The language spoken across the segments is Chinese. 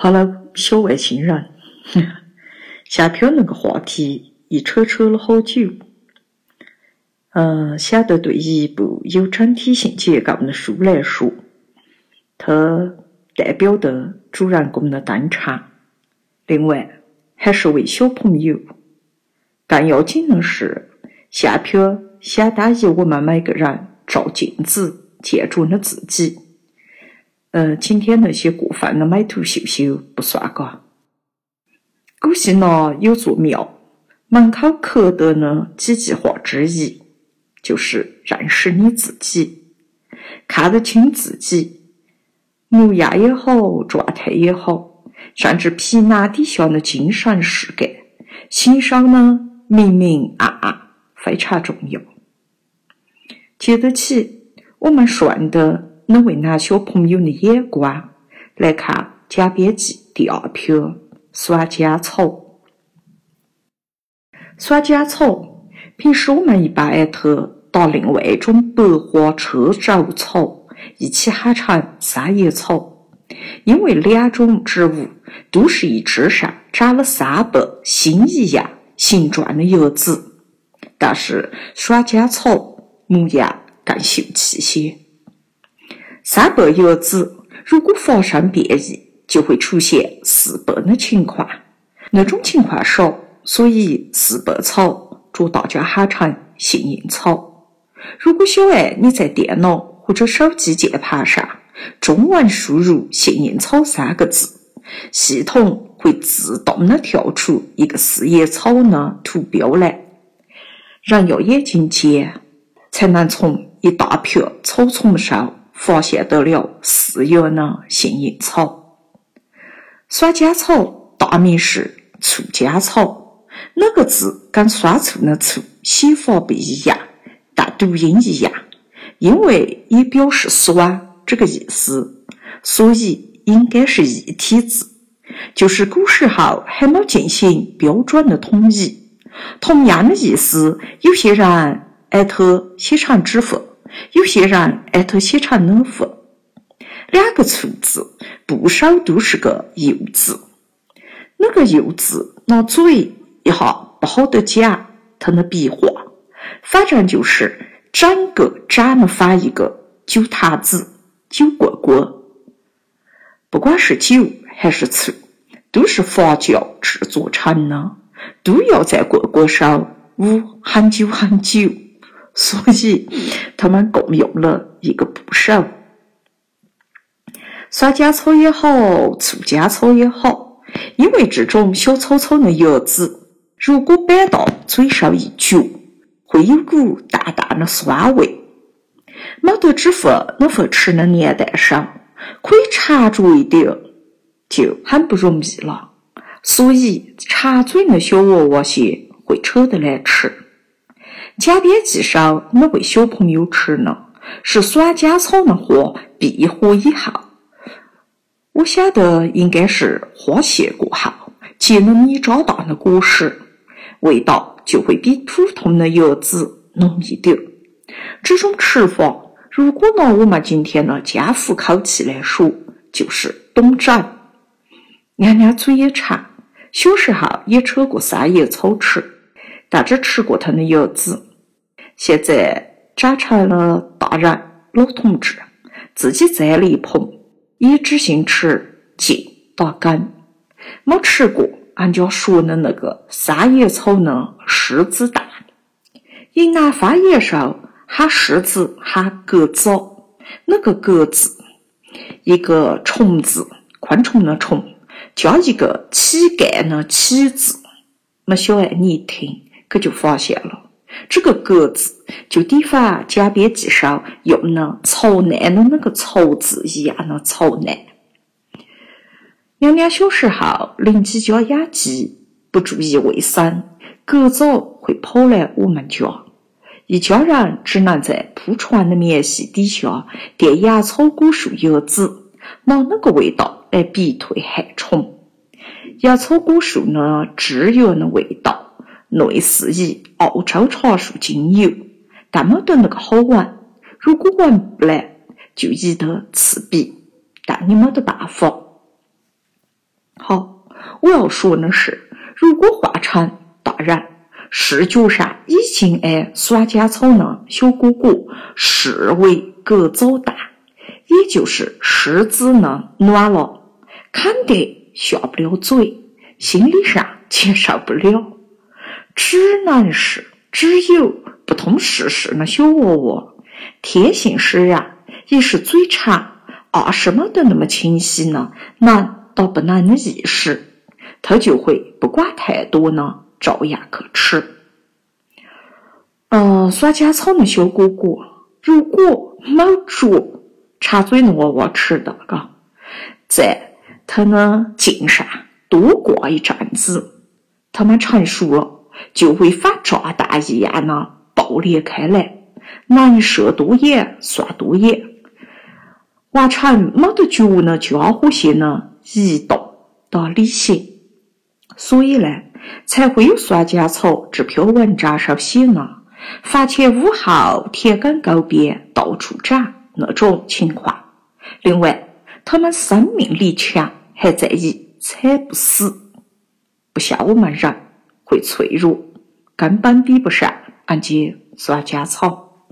好了，小外星人，下篇那个话题一扯扯了好久。嗯，想得对一部有整体性结构的书来说，它代表的主人公的登场。另外，还是为小朋友。更要紧的是，下篇相当于我们每个人照镜子见着了自己。呃，今天那些过分的美图秀秀不算嘎。古希腊有座庙，门口刻的呢几句话之一。就是认识你自己，看得清自己，模样也好，状态也好，甚至皮囊底下的精神世界，欣赏呢明明暗暗，非常重要。接得起，我们顺的那位男小朋友的眼光来看《假编辑》第二篇《酸浆草》。酸浆草。平时我们一般艾特搭另外一种白花车轴草一起喊成三叶草，因为两种植物都是一枝上长了三瓣心一样形状的叶子，但是酸浆草模样更秀气些。三瓣叶子如果发生变异，就会出现四瓣的情况，那种情况少，所以四瓣草。着大家喊成幸运草。如果小爱你在电脑或者手机键盘上中文输入“幸运草”三个字，系统会自动的跳出一个四叶草的图标来。人要眼睛尖，才能从一大片草丛上发现得了四叶的幸运草。酸浆草大名是醋浆草。那个字跟酸醋的醋写法不一样，但读音一样，因为也表示酸这个意思，所以应该是异体字。就是古时候还没进行标准的统一。同样的意思，有些人艾特写成纸份，有些人艾特写成冷份。两个醋字部首都是个右字，那个右字那嘴。一下不好得讲，它的笔画，反正就是整个长了反一个酒坛子、酒罐罐。不管是酒还是醋，都是发酵制作成的，都要在罐罐上捂很久很久，所以他们共用了一个部首。酸浆草也好，醋浆草也好，因为这种小草草的叶子。如果摆到嘴上一嚼，会有股淡淡的酸味。没得纸份那份吃的年代上，可以馋着一点，就很不容易了。所以馋嘴的小娃娃些会扯得来吃。假编辑上那位小朋友吃呢，是酸浆草的花闭合以后，我晓得应该是花谢过后结了米长大的果实。味道就会比普通的叶子浓一点。这种吃法，如果拿我们今天的江湖口气来说，就是懂整。娘娘嘴也馋，小时候也扯过三叶草吃，但只吃过它的叶子。现在长成了大人老同志，自己栽了一盆，也只信吃茎打根，没吃过。俺家说的那个三叶草呢，狮子蛋。云南方言上喊狮子喊鸽子，那个鸽子，一个虫字，昆虫的虫，加一个乞丐的乞字。那小爱你一听，可就发现了，这个鸽子就抵仿假编辑上用的曹难的那个曹字一样的曹难。娘娘小时候邻居家养鸡，不注意卫生，鸽子会跑来我们家，一家人只能在铺床的棉席底下垫野草果树叶子，拿那个味道来逼退害虫。野草果树的枝叶的味道，类似于澳洲茶树精油，但没得那个好闻。如果闻不来，就易得刺鼻，但你没得办法。好我要说的是，如果画成，大人，视觉上已经按耍家草的小果果视为格早大，也就是柿子呢暖了，看得下不了嘴，心理上接受不了。只能是只有不通世事的小娃娃，天性使然，一是嘴馋，二是没得那么清晰呢，难到不能的意识。他就会不管太多呢，照样去吃。嗯，耍家草的小果果，如果没捉插嘴的娃娃吃的，嘎，在它的茎上多挂一阵子，它们成熟了，就会发炸弹一样的爆裂开来，能射多远算多远，完成没得脚的家伙些呢移动到旅行。所以呢，才会有耍家草这篇文章上写呢，发前午后田埂沟边到处长那种情况。另外，它们生命力强，还在于踩不死，不像我们人会脆弱，根本比不上俺姐耍家草。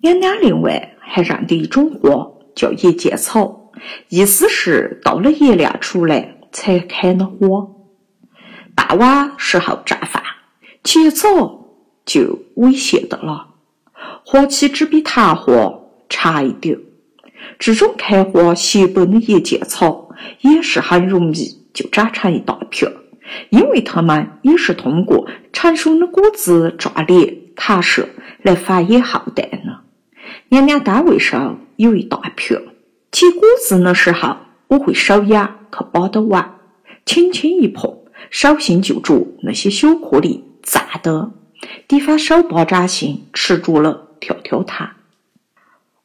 娘娘另外还认得一种花叫野见草，意思是到了叶亮出来才开的花。傍晚时候绽放，起早就猥亵的了。花期只比昙花长一点。这种开花谢本的野见草也是很容易就长成一大片，因为它们也是通过成熟的果子壮裂、弹射来繁衍后代的。娘娘单位上有一大片，结果子的时候我会手痒去把它玩，轻轻一碰。手心就着那些小颗粒，赞的，地方手巴掌心吃着了跳跳糖。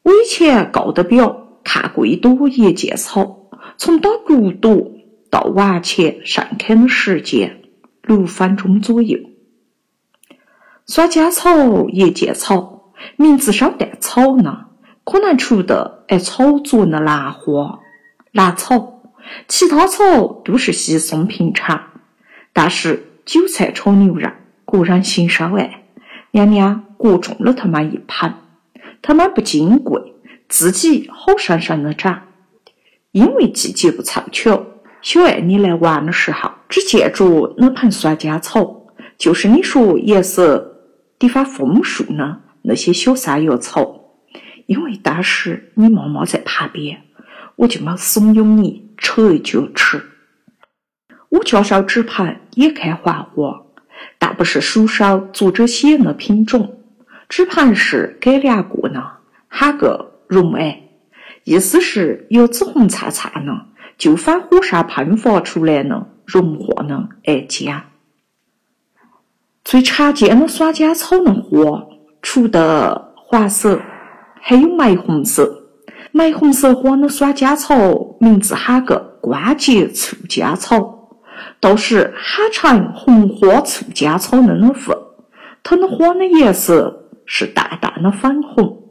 我以前告的表看过一朵野见草，从打骨朵到完全盛开的时间六分钟左右。耍家草、野见草，名字上带草呢，可能除的爱炒作的兰花、兰草，其他草都是稀松平常。但是韭菜炒牛肉，个人欣赏哎，娘娘各种了他们一盆，他们不金贵，自己好生生的长。因为季节不凑巧，小爱你来玩的时候，只见着那盆酸浆草，就是你说颜色地方枫树的那些小山药草。因为当时你妈妈在旁边，我就没怂恿你扯一脚吃。我家烧纸盆也开黄花，但不是书上作者写的品种。纸盆是改良过的，喊个绒艾，意思是有紫红灿灿的，就反火山喷发出来的融化的而浆。最常见的酸浆草的花，除的黄色，还有玫红色。玫红色花的酸浆草，名字喊个关节醋浆草。倒是喊成红花醋浆草的那么份，它的花的颜色是淡淡的粉红。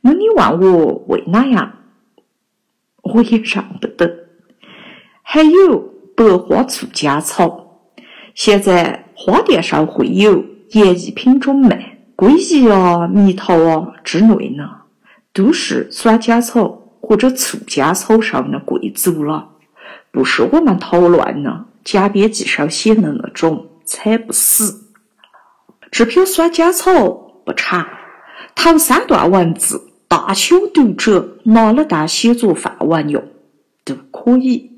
那你问我为哪样，我也认不得。还有白花醋浆草，现在花店上会有演艺品种卖，桂叶啊、蜜桃啊之类的，都是酸浆草或者醋浆草上的贵族了，不是我们讨论的。加编辑上写的那种踩不死，这篇酸浆草不长，头三段文字大小读者拿了当写作范文用都可以。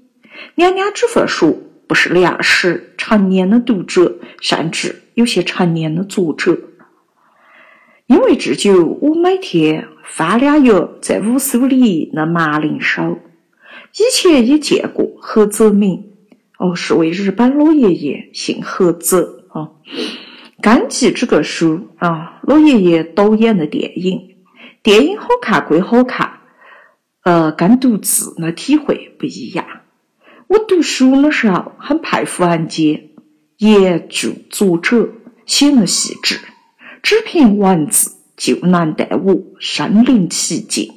娘娘只会说不是粮食，成年的读者甚至有些成年的作者，因为这就我每天翻两页在五搜里那麻铃手，以前也见过何泽明。哦，是位日本老爷爷，姓何泽啊。刚记这个书啊，老爷爷导演的电影，电影好看归好看，呃，跟读字的体会不一样。我读书的时候很佩服安杰，原著作者写的细致，只凭文字就能带我身临其境。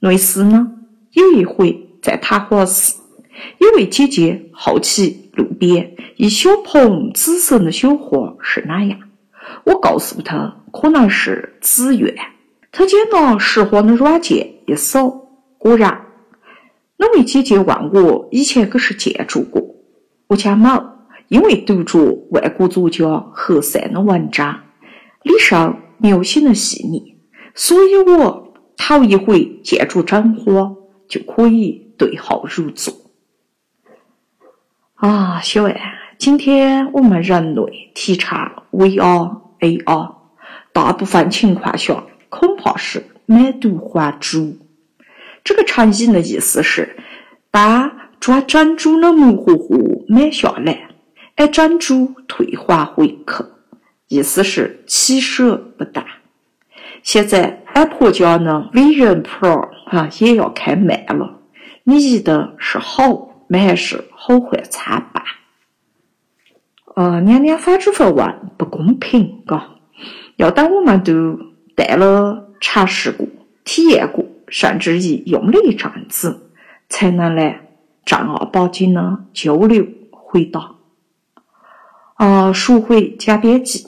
类似呢，有一回在塔华寺。有位姐姐好奇路边一小捧紫色的小花是哪样。我告诉他，可能是紫苑。他捡了拾花的软件一扫，果然。那位姐姐问我以前可是见着过。我讲冇，因为读着外国作家何塞的文章，里上描写的细腻，所以我头一回见着真花就可以对号入座。啊，小爱，今天我们人类提倡 VR、AR，大部分情况下恐怕是买椟还珠。这个成语的意思是把装珍珠的木盒盒买下来，而珍珠退还回去，意思是起舍不大。现在 Apple 家的 Vision Pro 啊也要开卖了，你觉得是好？买还是好坏参半。呃，娘娘发主发问不公平，嘎，要等我们都戴了、尝试过、体验过，甚至于用了一阵子，才能来正儿八经的交流回答。啊，赎回假编辑，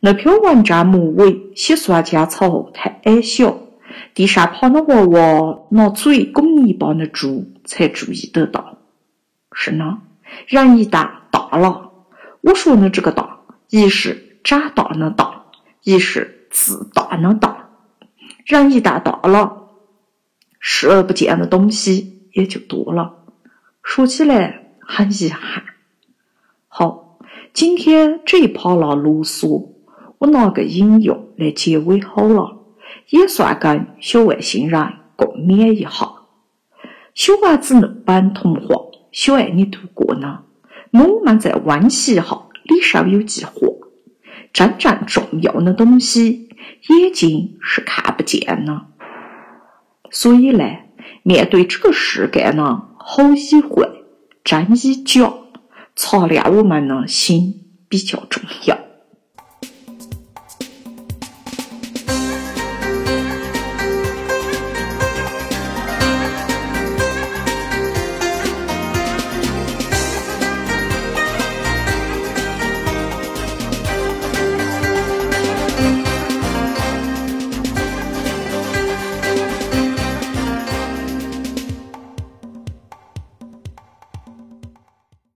那篇文章末尾写酸浆草太矮小，地上爬的娃娃拿嘴拱泥巴的猪才注意得到。是呢，人一旦大了，我说的这个大，一是长大的大，一是自大的大。人一旦大了，视而不见的东西也就多了。说起来很遗憾。好，今天这一趴拉啰嗦，我拿个引用来结尾好了，也算跟小外星人共勉一下。小丸子那本童话。小爱你读过呢？那我们再温习一下，里上有句话：真正重要的东西，眼睛是看不见的。所以呢，面对这个世界呢，好与坏，真与假，擦亮我们的心比较重要。